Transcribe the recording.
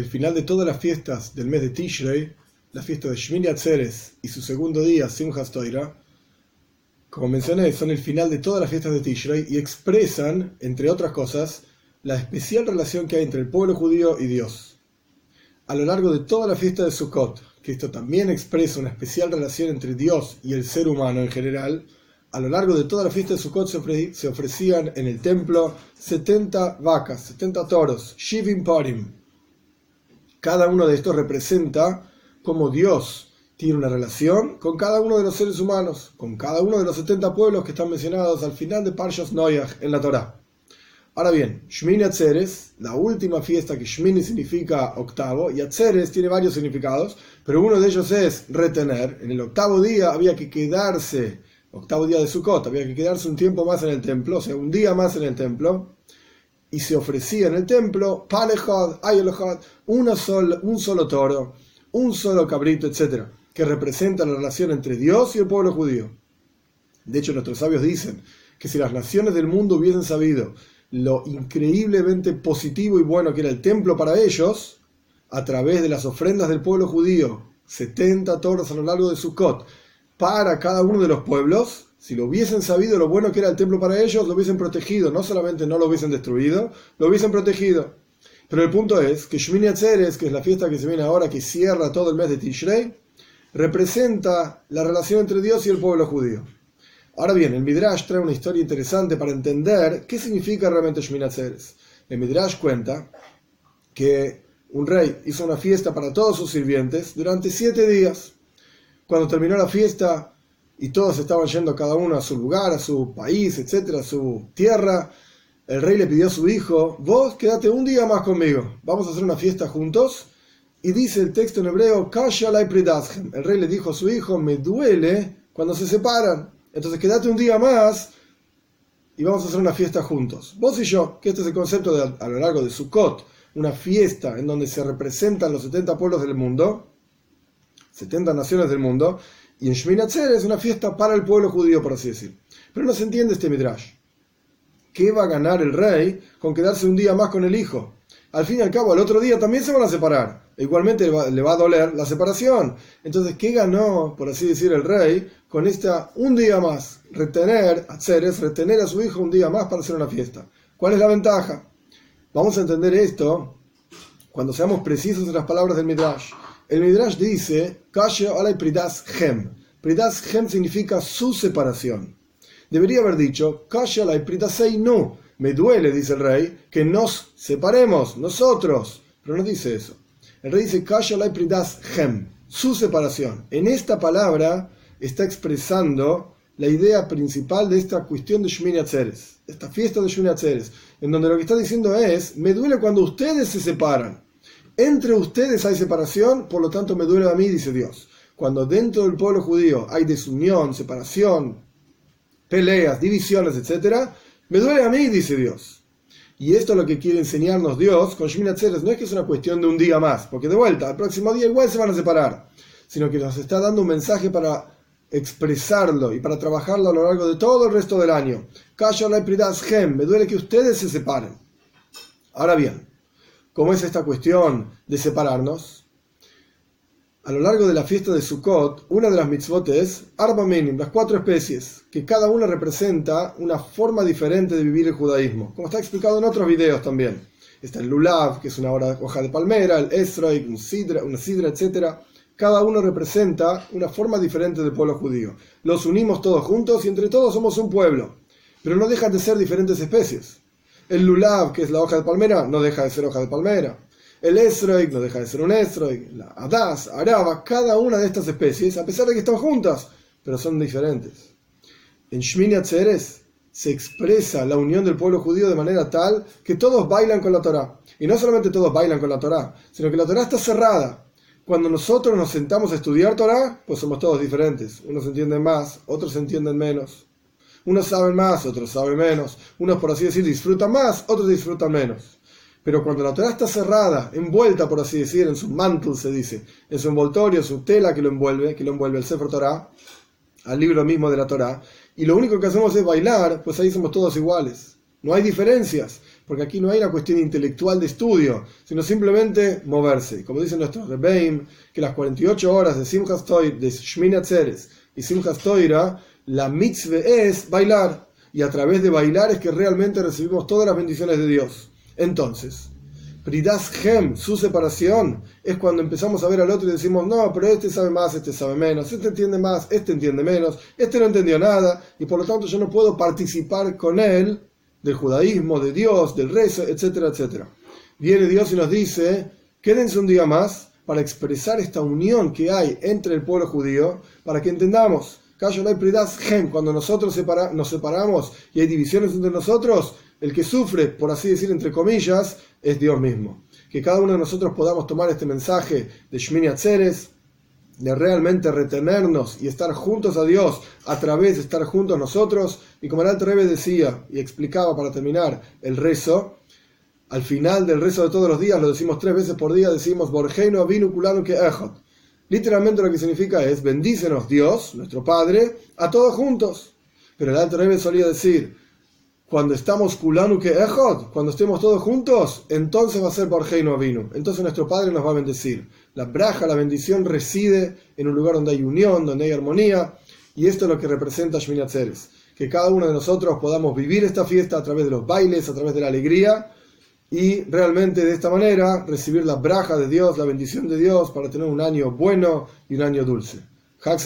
el final de todas las fiestas del mes de Tishrei, la fiesta de Shmini Atzeres y su segundo día, Simchas Toira, como mencioné, son el final de todas las fiestas de Tishrei y expresan, entre otras cosas, la especial relación que hay entre el pueblo judío y Dios. A lo largo de toda la fiesta de Sukkot, que esto también expresa una especial relación entre Dios y el ser humano en general, a lo largo de toda la fiesta de Sukkot se, ofrecían en el templo 70 vacas, 70 toros, Shivim Parim. Cada uno de estos representa cómo Dios tiene una relación con cada uno de los seres humanos, con cada uno de los 70 pueblos que están mencionados al final de Parshas Noyach en la Torá. Ahora bien, Shmini Atzeres, la última fiesta que Shmini significa octavo, y Atzeres tiene varios significados, pero uno de ellos es retener. En el octavo día había que quedarse, octavo día de Sukkot, había que quedarse un tiempo más en el templo, o sea, un día más en el templo, y se ofrecía en el templo, Palehad, Ayelehad, un solo toro, un solo cabrito, etc., que representa la relación entre Dios y el pueblo judío. De hecho, nuestros sabios dicen que si las naciones del mundo hubiesen sabido lo increíblemente positivo y bueno que era el templo para ellos, a través de las ofrendas del pueblo judío, 70 toros a lo largo de Sukkot, para cada uno de los pueblos, si lo hubiesen sabido lo bueno que era el templo para ellos, lo hubiesen protegido, no solamente no lo hubiesen destruido, lo hubiesen protegido. Pero el punto es que Shmini Atzeres, que es la fiesta que se viene ahora, que cierra todo el mes de Tishrei, representa la relación entre Dios y el pueblo judío. Ahora bien, el Midrash trae una historia interesante para entender qué significa realmente Shmini Atzeres. El Midrash cuenta que un rey hizo una fiesta para todos sus sirvientes durante siete días. Cuando terminó la fiesta y todos estaban yendo cada uno a su lugar, a su país, etcétera, a su tierra, el rey le pidió a su hijo, vos quédate un día más conmigo, vamos a hacer una fiesta juntos. Y dice el texto en hebreo, el rey le dijo a su hijo, me duele cuando se separan, entonces quédate un día más y vamos a hacer una fiesta juntos. Vos y yo, que este es el concepto de, a lo largo de Sukkot, una fiesta en donde se representan los 70 pueblos del mundo, 70 naciones del mundo, y en Shmini es una fiesta para el pueblo judío, por así decir. Pero no se entiende este midrash. ¿Qué va a ganar el rey con quedarse un día más con el hijo? Al fin y al cabo, al otro día también se van a separar. Igualmente le va, a doler la separación. Entonces, ¿qué ganó, por así decir, el rey con esta un día más? Retener, hacer es retener a su hijo un día más para hacer una fiesta. ¿Cuál es la ventaja? Vamos a entender esto cuando seamos precisos en las palabras del Midrash. El Midrash dice, Kashe pridas hem. Pridas hem significa su separación. Debería haber dicho, y no. Me duele, dice el rey, que nos separemos, nosotros. Pero no dice eso. El rey dice, hem, su separación. En esta palabra está expresando la idea principal de esta cuestión de Shmini Atzeres, esta fiesta de Shmini Atzeres, en donde lo que está diciendo es, me duele cuando ustedes se separan. Entre ustedes hay separación, por lo tanto me duele a mí, dice Dios. Cuando dentro del pueblo judío hay desunión, separación, peleas, divisiones, etc., me duele a mí, dice Dios. Y esto es lo que quiere enseñarnos Dios con Atzeres. No es que es una cuestión de un día más, porque de vuelta, al próximo día igual se van a separar, sino que nos está dando un mensaje para expresarlo y para trabajarlo a lo largo de todo el resto del año. Me duele que ustedes se separen. Ahora bien, ¿cómo es esta cuestión de separarnos? a lo largo de la fiesta de Sukkot, una de las mitzvot es Arba Minim, las cuatro especies, que cada una representa una forma diferente de vivir el judaísmo, como está explicado en otros videos también. Está el Lulav, que es una hoja de palmera, el Esroi, un sidra, una sidra, etc. Cada uno representa una forma diferente del pueblo judío. Los unimos todos juntos y entre todos somos un pueblo, pero no dejan de ser diferentes especies. El Lulav, que es la hoja de palmera, no deja de ser hoja de palmera el esroig no deja de ser un esroig, la adas, araba, cada una de estas especies, a pesar de que están juntas, pero son diferentes. En Shmini Atzeres se expresa la unión del pueblo judío de manera tal que todos bailan con la Torá. Y no solamente todos bailan con la Torá, sino que la Torá está cerrada. Cuando nosotros nos sentamos a estudiar Torá, pues somos todos diferentes. Unos entienden más, otros entienden menos. Unos saben más, otros saben menos. Unos, por así decir, disfrutan más, otros disfrutan menos. Pero cuando la Torah está cerrada, envuelta, por así decir, en su mantle, se dice, en su envoltorio, su tela que lo envuelve, que lo envuelve el Sefer Torah, al libro mismo de la Torah, y lo único que hacemos es bailar, pues ahí somos todos iguales. No hay diferencias, porque aquí no hay una cuestión intelectual de estudio, sino simplemente moverse. Como dicen nuestros Rebeim, que las 48 horas de Simchas Toira, de Shmini Atzeres y Simchas Toira, la mitzvah es bailar. Y a través de bailar es que realmente recibimos todas las bendiciones de Dios. Entonces, Pridas Hem, su separación, es cuando empezamos a ver al otro y decimos, no, pero este sabe más, este sabe menos, este entiende más, este entiende menos, este no entendió nada, y por lo tanto yo no puedo participar con él del judaísmo, de Dios, del rezo, etcétera, etcétera. Viene Dios y nos dice, quédense un día más para expresar esta unión que hay entre el pueblo judío, para que entendamos, cuando nosotros nos separamos y hay divisiones entre nosotros, el que sufre, por así decir, entre comillas, es Dios mismo. Que cada uno de nosotros podamos tomar este mensaje de Shmini Atzeres, de realmente retenernos y estar juntos a Dios a través de estar juntos nosotros. Y como el Alto decía y explicaba para terminar el rezo, al final del rezo de todos los días, lo decimos tres veces por día, decimos Borgeino vinu que ejot. Literalmente lo que significa es bendícenos Dios, nuestro Padre, a todos juntos. Pero el Alto Rebe solía decir, cuando estamos kulanu que ejod, cuando estemos todos juntos, entonces va a ser Borgeino vino. Entonces nuestro Padre nos va a bendecir. La braja, la bendición reside en un lugar donde hay unión, donde hay armonía, y esto es lo que representa Shmini Que cada uno de nosotros podamos vivir esta fiesta a través de los bailes, a través de la alegría, y realmente de esta manera recibir la braja de Dios, la bendición de Dios, para tener un año bueno y un año dulce. Hak